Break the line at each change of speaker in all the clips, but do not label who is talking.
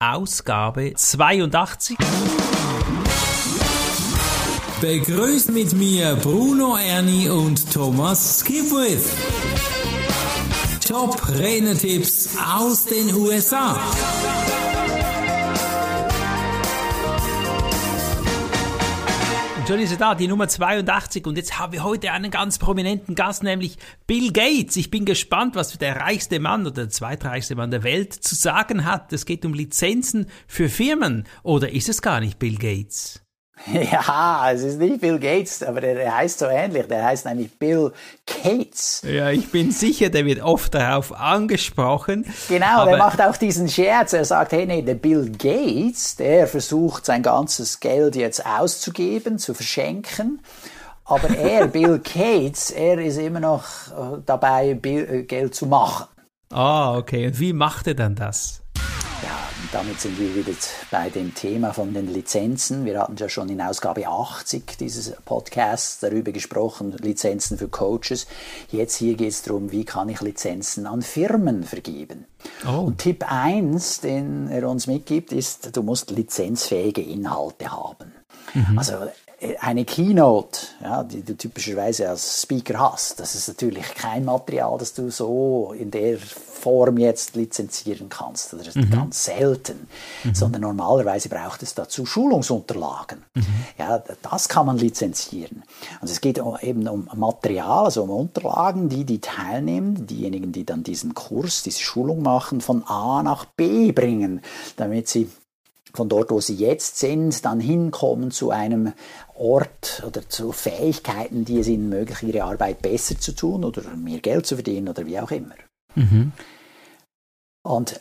Ausgabe 82.
Begrüßt mit mir Bruno Ernie und Thomas Skipwith. Top Renner-Tipps aus den USA.
Schon ist er da, die Nummer 82. Und jetzt haben wir heute einen ganz prominenten Gast, nämlich Bill Gates. Ich bin gespannt, was der reichste Mann oder der zweitreichste Mann der Welt zu sagen hat. Es geht um Lizenzen für Firmen. Oder ist es gar nicht Bill Gates?
Ja, es ist nicht Bill Gates, aber der, heißt so ähnlich. Der heißt nämlich Bill Gates.
Ja, ich bin sicher, der wird oft darauf angesprochen.
Genau, der macht auch diesen Scherz. Er sagt, hey, nee, der Bill Gates, der versucht sein ganzes Geld jetzt auszugeben, zu verschenken. Aber er, Bill Gates, er ist immer noch äh, dabei, äh, Geld zu machen.
Ah, okay. Und wie macht er dann das?
Damit sind wir wieder bei dem Thema von den Lizenzen. Wir hatten ja schon in Ausgabe 80 dieses Podcasts darüber gesprochen, Lizenzen für Coaches. Jetzt hier geht es darum, wie kann ich Lizenzen an Firmen vergeben. Oh. Und Tipp 1, den er uns mitgibt, ist, du musst lizenzfähige Inhalte haben. Mhm. Also eine Keynote, ja, die du typischerweise als Speaker hast, das ist natürlich kein Material, das du so in der Form jetzt lizenzieren kannst. Das ist mhm. ganz selten. Mhm. Sondern normalerweise braucht es dazu Schulungsunterlagen. Mhm. Ja, das kann man lizenzieren. Also es geht eben um Material, also um Unterlagen, die die Teilnehmer, diejenigen, die dann diesen Kurs, diese Schulung machen, von A nach B bringen, damit sie von dort, wo sie jetzt sind, dann hinkommen zu einem Ort oder zu Fähigkeiten, die es ihnen ermöglichen, ihre Arbeit besser zu tun oder mehr Geld zu verdienen oder wie auch immer. Mhm. Und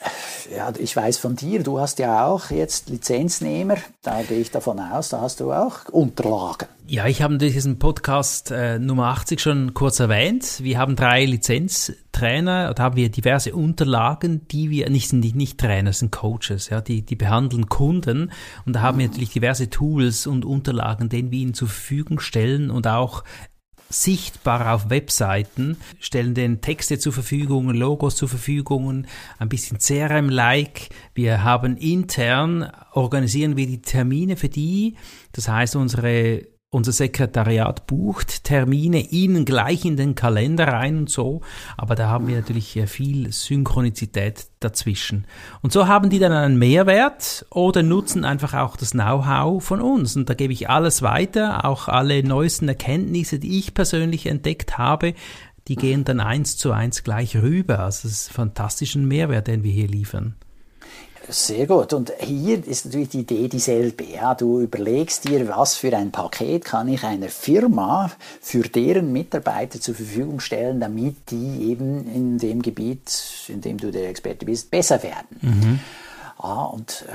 ja, ich weiß von dir, du hast ja auch jetzt Lizenznehmer, da gehe ich davon aus, da hast du auch Unterlagen.
Ja, ich habe diesen Podcast äh, Nummer 80 schon kurz erwähnt. Wir haben drei Lizenztrainer, da haben wir diverse Unterlagen, die wir, nicht sind nicht Trainer, sind Coaches, ja, die, die behandeln Kunden und da haben wir natürlich diverse Tools und Unterlagen, denen wir ihnen zur Verfügung stellen und auch sichtbar auf Webseiten, stellen den Texte zur Verfügung, Logos zur Verfügung, ein bisschen CRM-like. Wir haben intern, organisieren wir die Termine für die. Das heißt, unsere unser Sekretariat bucht Termine ihnen gleich in den Kalender rein und so, aber da haben wir natürlich viel Synchronizität dazwischen. Und so haben die dann einen Mehrwert oder nutzen einfach auch das Know-how von uns. Und da gebe ich alles weiter, auch alle neuesten Erkenntnisse, die ich persönlich entdeckt habe, die gehen dann eins zu eins gleich rüber. Also es ist ein fantastischer Mehrwert, den wir hier liefern.
Sehr gut. Und hier ist natürlich die Idee dieselbe. Ja, du überlegst dir, was für ein Paket kann ich einer Firma für deren Mitarbeiter zur Verfügung stellen, damit die eben in dem Gebiet, in dem du der Experte bist, besser werden. Mhm. Ah, und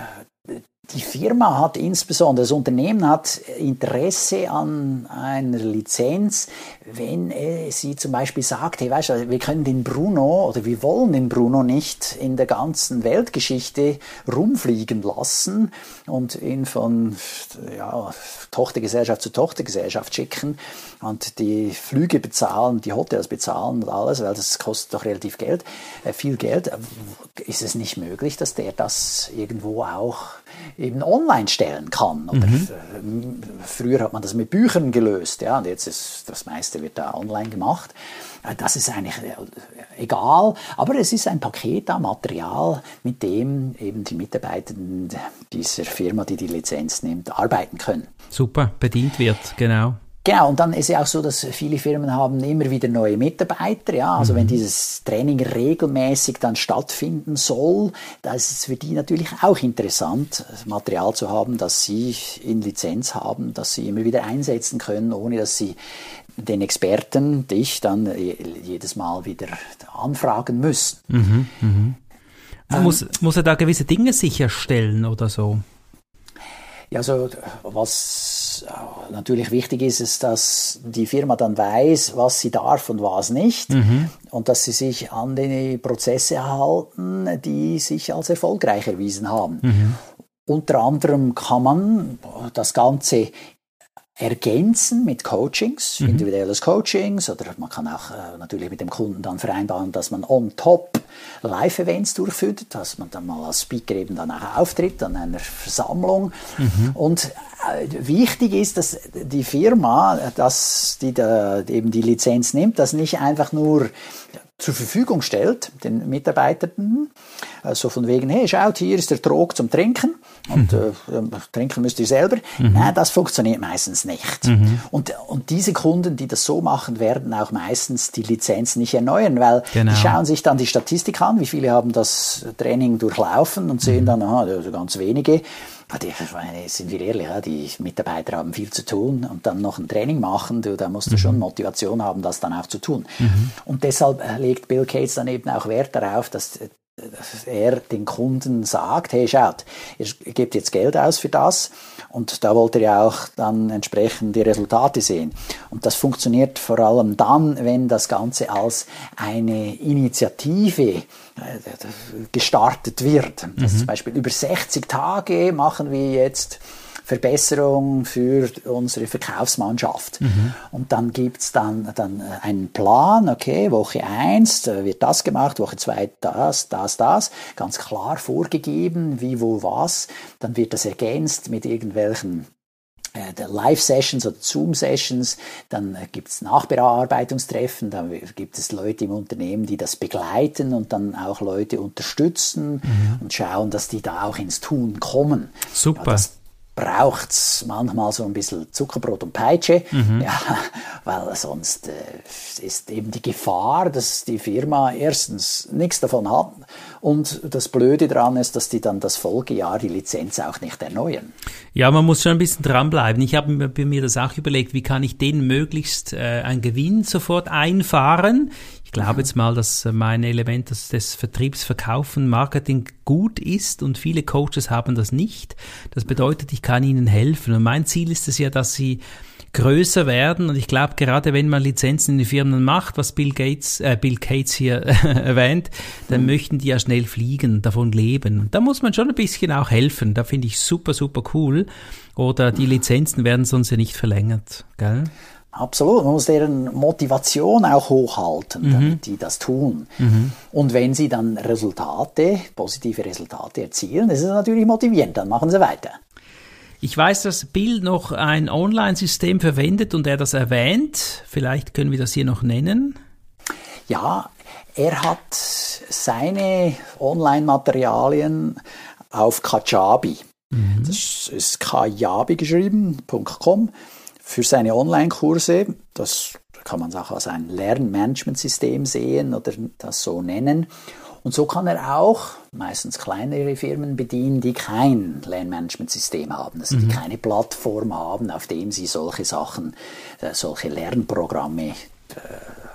äh, die Firma hat insbesondere, das Unternehmen hat Interesse an einer Lizenz, wenn sie zum Beispiel sagt, hey, weißt du, wir können den Bruno oder wir wollen den Bruno nicht in der ganzen Weltgeschichte rumfliegen lassen und ihn von ja, Tochtergesellschaft zu Tochtergesellschaft schicken und die Flüge bezahlen, die Hotels bezahlen und alles, weil das kostet doch relativ Geld, äh, viel Geld. Ist es nicht möglich, dass der das irgendwo auch eben online stellen kann. Oder mhm. Früher hat man das mit Büchern gelöst, ja, und jetzt ist das meiste wird da online gemacht. Äh, das ist eigentlich äh, egal, aber es ist ein Paket an Material, mit dem eben die Mitarbeitenden dieser Firma, die die Lizenz nimmt, arbeiten können.
Super, bedient wird, genau.
Genau, und dann ist ja auch so, dass viele Firmen haben immer wieder neue Mitarbeiter, ja, also mhm. wenn dieses Training regelmäßig dann stattfinden soll, da ist es für die natürlich auch interessant, Material zu haben, das sie in Lizenz haben, das sie immer wieder einsetzen können, ohne dass sie den Experten, dich, dann jedes Mal wieder anfragen müssen. Mhm,
mh. ähm, muss, muss er da gewisse Dinge sicherstellen oder so?
Ja, also was äh, natürlich wichtig ist, ist, dass die Firma dann weiß, was sie darf und was nicht mhm. und dass sie sich an die Prozesse halten, die sich als erfolgreich erwiesen haben. Mhm. Unter anderem kann man das Ganze ergänzen mit Coachings, mhm. individuelles Coachings oder man kann auch äh, natürlich mit dem Kunden dann vereinbaren, dass man on top Live-Events durchführt, dass man dann mal als Speaker eben dann auch auftritt an einer Versammlung. Mhm. Und äh, wichtig ist, dass die Firma, dass die da eben die Lizenz nimmt, das nicht einfach nur zur Verfügung stellt, den Mitarbeitern, also von wegen, hey, schaut, hier ist der Trog zum Trinken und mhm. äh, trinken müsst ihr selber. Mhm. Nein, das funktioniert meistens nicht. Mhm. Und, und diese Kunden, die das so machen, werden auch meistens die Lizenz nicht erneuern, weil genau. die schauen sich dann die Statistik an, wie viele haben das Training durchlaufen und sehen mhm. dann, aha, also ganz wenige. Die, sind wir ehrlich, die Mitarbeiter haben viel zu tun und dann noch ein Training machen, da musst du mhm. schon Motivation haben, das dann auch zu tun. Mhm. Und deshalb äh, legt Bill Gates dann eben auch Wert darauf, dass er den Kunden sagt, hey, schaut, ihr gebt jetzt Geld aus für das und da wollt ihr ja auch dann entsprechend die Resultate sehen. Und das funktioniert vor allem dann, wenn das Ganze als eine Initiative äh, gestartet wird. Mhm. zum Beispiel über 60 Tage machen wir jetzt Verbesserung für unsere Verkaufsmannschaft. Mhm. Und dann gibt's dann, dann äh, einen Plan, okay, Woche eins wird das gemacht, Woche zwei das, das, das, ganz klar vorgegeben, wie, wo, was. Dann wird das ergänzt mit irgendwelchen äh, Live-Sessions oder Zoom-Sessions, dann äh, gibt es Nachbearbeitungstreffen, dann gibt es Leute im Unternehmen, die das begleiten und dann auch Leute unterstützen mhm. und schauen, dass die da auch ins Tun kommen.
Super. Ja,
braucht's manchmal so ein bisschen Zuckerbrot und Peitsche, mhm. ja, weil sonst äh, ist eben die Gefahr, dass die Firma erstens nichts davon hat und das Blöde daran ist, dass die dann das Folgejahr die Lizenz auch nicht erneuern.
Ja, man muss schon ein bisschen dranbleiben. Ich habe mir das auch überlegt, wie kann ich den möglichst äh, einen Gewinn sofort einfahren. Ich glaube jetzt mal, dass mein Element des, des Vertriebs, Verkaufen, Marketing gut ist und viele Coaches haben das nicht. Das bedeutet, ich kann ihnen helfen. Und mein Ziel ist es ja, dass sie größer werden. Und ich glaube, gerade wenn man Lizenzen in die Firmen macht, was Bill Gates, äh, Bill Gates hier erwähnt, dann mhm. möchten die ja schnell fliegen, davon leben. Und da muss man schon ein bisschen auch helfen. Da finde ich super, super cool. Oder die Lizenzen werden sonst ja nicht verlängert. Gell?
Absolut, man muss deren Motivation auch hochhalten, mhm. damit die das tun. Mhm. Und wenn sie dann Resultate, positive Resultate erzielen, das ist natürlich motivierend, dann machen sie weiter.
Ich weiß, dass Bill noch ein Online-System verwendet und er das erwähnt. Vielleicht können wir das hier noch nennen.
Ja, er hat seine Online-Materialien auf Kajabi. Mhm. Das ist kajabi geschrieben.com für seine Online-Kurse. Das kann man auch als ein Lernmanagementsystem sehen oder das so nennen. Und so kann er auch meistens kleinere Firmen bedienen, die kein Lernmanagementsystem haben, also die mhm. keine Plattform haben, auf dem sie solche Sachen, äh, solche Lernprogramme äh,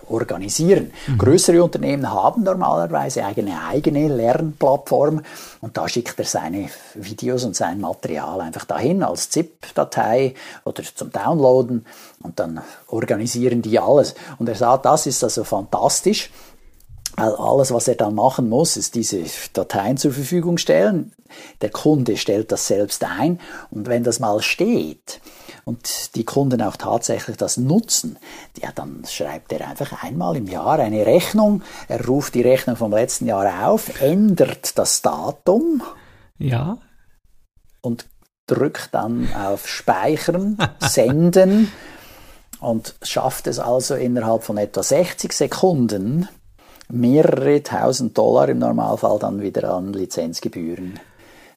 organisieren. Mhm. Größere Unternehmen haben normalerweise eine eigene Lernplattform und da schickt er seine Videos und sein Material einfach dahin als ZIP-Datei oder zum Downloaden und dann organisieren die alles. Und er sagt, das ist also fantastisch. Weil alles, was er dann machen muss, ist diese Dateien zur Verfügung stellen. Der Kunde stellt das selbst ein und wenn das mal steht, und die Kunden auch tatsächlich das nutzen, ja, dann schreibt er einfach einmal im Jahr eine Rechnung, er ruft die Rechnung vom letzten Jahr auf, ändert das Datum.
Ja.
Und drückt dann auf Speichern, Senden und schafft es also innerhalb von etwa 60 Sekunden mehrere tausend Dollar im Normalfall dann wieder an Lizenzgebühren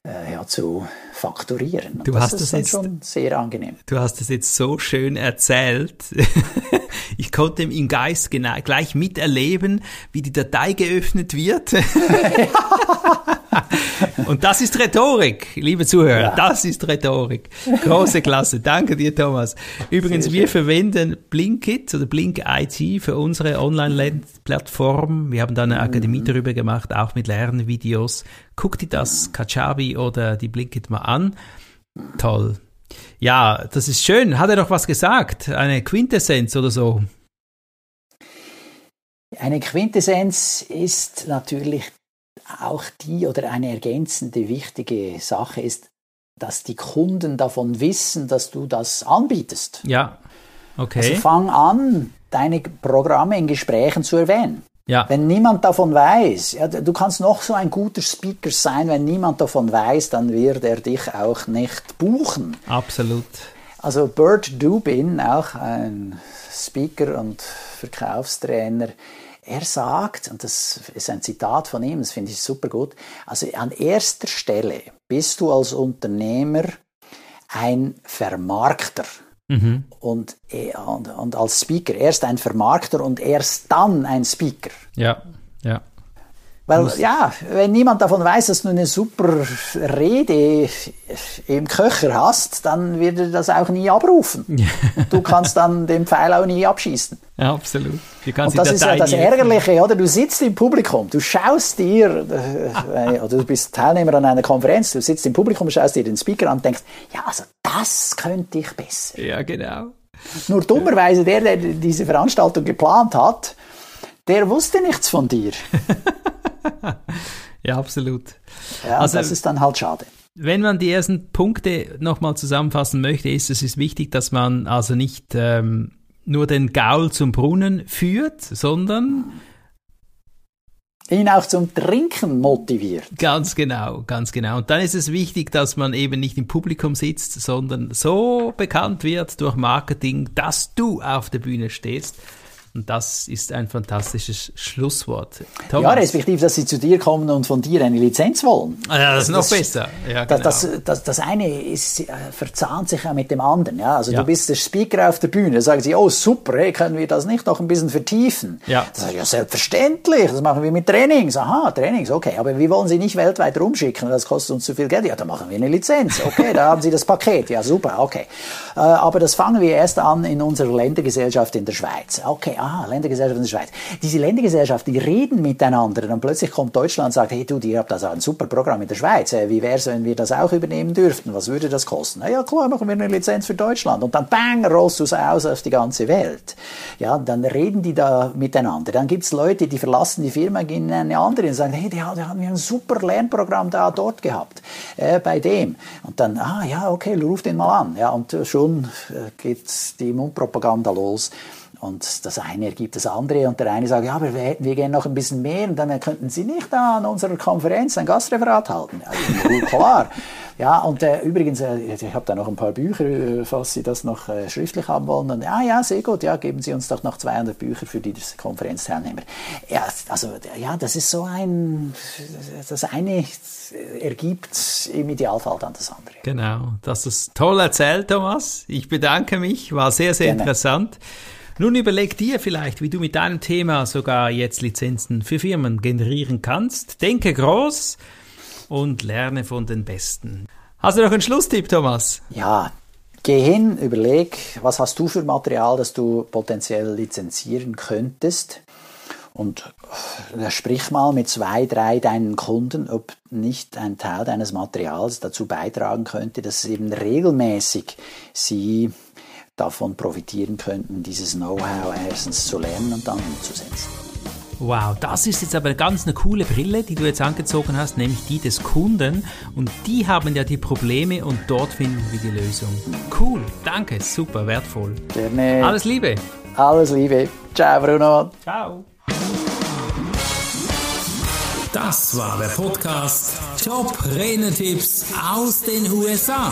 äh, ja, zu fakturieren.
Und du das hast ist
das jetzt, schon sehr angenehm.
Du hast es jetzt so schön erzählt. ich konnte im Geist genau, gleich miterleben, wie die Datei geöffnet wird. Und das ist Rhetorik, liebe Zuhörer. Ja. Das ist Rhetorik. Große Klasse. Danke dir, Thomas. Übrigens, wir verwenden Blinkit oder Blink IT für unsere Online-Plattform. Wir haben da eine mhm. Akademie darüber gemacht, auch mit Lernvideos. Guck dir das Kajabi oder die Blinkit mal an. Toll. Ja, das ist schön. Hat er noch was gesagt? Eine Quintessenz oder so?
Eine Quintessenz ist natürlich auch die oder eine ergänzende wichtige Sache ist, dass die Kunden davon wissen, dass du das anbietest.
Ja, okay.
Also fang an, deine Programme in Gesprächen zu erwähnen.
Ja.
Wenn niemand davon weiß, ja, du kannst noch so ein guter Speaker sein, wenn niemand davon weiß, dann wird er dich auch nicht buchen.
Absolut.
Also Bert Dubin, auch ein Speaker und Verkaufstrainer, er sagt, und das ist ein Zitat von ihm, das finde ich super gut, also an erster Stelle bist du als Unternehmer ein Vermarkter. Mhm. Und, und, und als Speaker erst ein Vermarkter und erst dann ein Speaker.
Ja, ja.
Weil ja, wenn niemand davon weiß, dass du eine super Rede im Köcher hast, dann wird er das auch nie abrufen. Und du kannst dann den Pfeil auch nie abschießen.
Ja, absolut.
Und das ist ja das Ärgerliche, oder? Du sitzt im Publikum, du schaust dir, äh, oder du bist Teilnehmer an einer Konferenz, du sitzt im Publikum, schaust dir den Speaker an und denkst, ja, also das könnte ich besser.
Ja, genau.
Nur dummerweise der, der diese Veranstaltung geplant hat, der wusste nichts von dir.
ja, absolut.
Ja, also, das ist dann halt schade.
Wenn man die ersten Punkte nochmal zusammenfassen möchte, ist es ist wichtig, dass man also nicht ähm, nur den Gaul zum Brunnen führt, sondern
ihn auch zum Trinken motiviert.
Ganz genau, ganz genau. Und dann ist es wichtig, dass man eben nicht im Publikum sitzt, sondern so bekannt wird durch Marketing, dass du auf der Bühne stehst und das ist ein fantastisches Schlusswort.
Thomas. Ja, respektive, dass sie zu dir kommen und von dir eine Lizenz wollen.
Ah, ja, das ist noch das, besser. Ja,
genau. das, das, das, eine ist, äh, verzahnt sich ja mit dem anderen. Ja? Also ja. du bist der Speaker auf der Bühne, da sagen sie, oh super, hey, können wir das nicht noch ein bisschen vertiefen?
Ja.
Das ist ja selbstverständlich, das machen wir mit Trainings. Aha, Trainings, okay, aber wir wollen sie nicht weltweit rumschicken, das kostet uns zu viel Geld. Ja, dann machen wir eine Lizenz. Okay, da haben sie das Paket. Ja, super, okay. Äh, aber das fangen wir erst an in unserer Ländergesellschaft in der Schweiz. Okay, aha, Ländergesellschaft in der Schweiz. Diese Ländergesellschaften, die reden miteinander. Und plötzlich kommt Deutschland und sagt, hey du, ihr habt also ein super Programm in der Schweiz. Äh, wie wäre es, wenn wir das auch übernehmen dürften? Was würde das kosten? Na ja, klar, machen wir eine Lizenz für Deutschland. Und dann bang, rollst du es aus auf die ganze Welt. Ja, dann reden die da miteinander. Dann gibt es Leute, die verlassen die Firma, gehen in eine andere und sagen, hey, die, haben wir ein super Lernprogramm da, dort gehabt. Äh, bei dem. Und dann, ah ja, okay, ruf den mal an. Ja, und schon äh, geht die Mundpropaganda los. Und das eine ergibt das andere. Und der eine sagt, ja, aber wir wir gerne noch ein bisschen mehr. Und dann könnten Sie nicht da an unserer Konferenz ein Gastreferat halten. Ja, klar. Ja, und äh, übrigens, äh, ich habe da noch ein paar Bücher, äh, falls Sie das noch äh, schriftlich haben wollen. Und, ah ja, sehr gut, ja, geben Sie uns doch noch 200 Bücher für die Konferenzteilnehmer. Ja, also, ja, das ist so ein, das eine ergibt im Idealfall dann das andere.
Genau, das ist toll erzählt, Thomas. Ich bedanke mich, war sehr, sehr Gerne. interessant. Nun überleg dir vielleicht, wie du mit deinem Thema sogar jetzt Lizenzen für Firmen generieren kannst. Denke groß und lerne von den Besten. Hast du noch einen Schlusstipp, Thomas?
Ja, geh hin, überleg, was hast du für Material, das du potenziell lizenzieren könntest. Und äh, sprich mal mit zwei, drei deinen Kunden, ob nicht ein Teil deines Materials dazu beitragen könnte, dass eben regelmäßig sie davon profitieren könnten, dieses Know-how erstens zu lernen und dann umzusetzen.
Wow, das ist jetzt aber ganz eine coole Brille, die du jetzt angezogen hast, nämlich die des Kunden. Und die haben ja die Probleme und dort finden wir die Lösung. Cool, danke, super, wertvoll.
Gerne.
Alles Liebe.
Alles Liebe. Ciao, Bruno.
Ciao.
Das war der Podcast Top Renetipps aus den USA.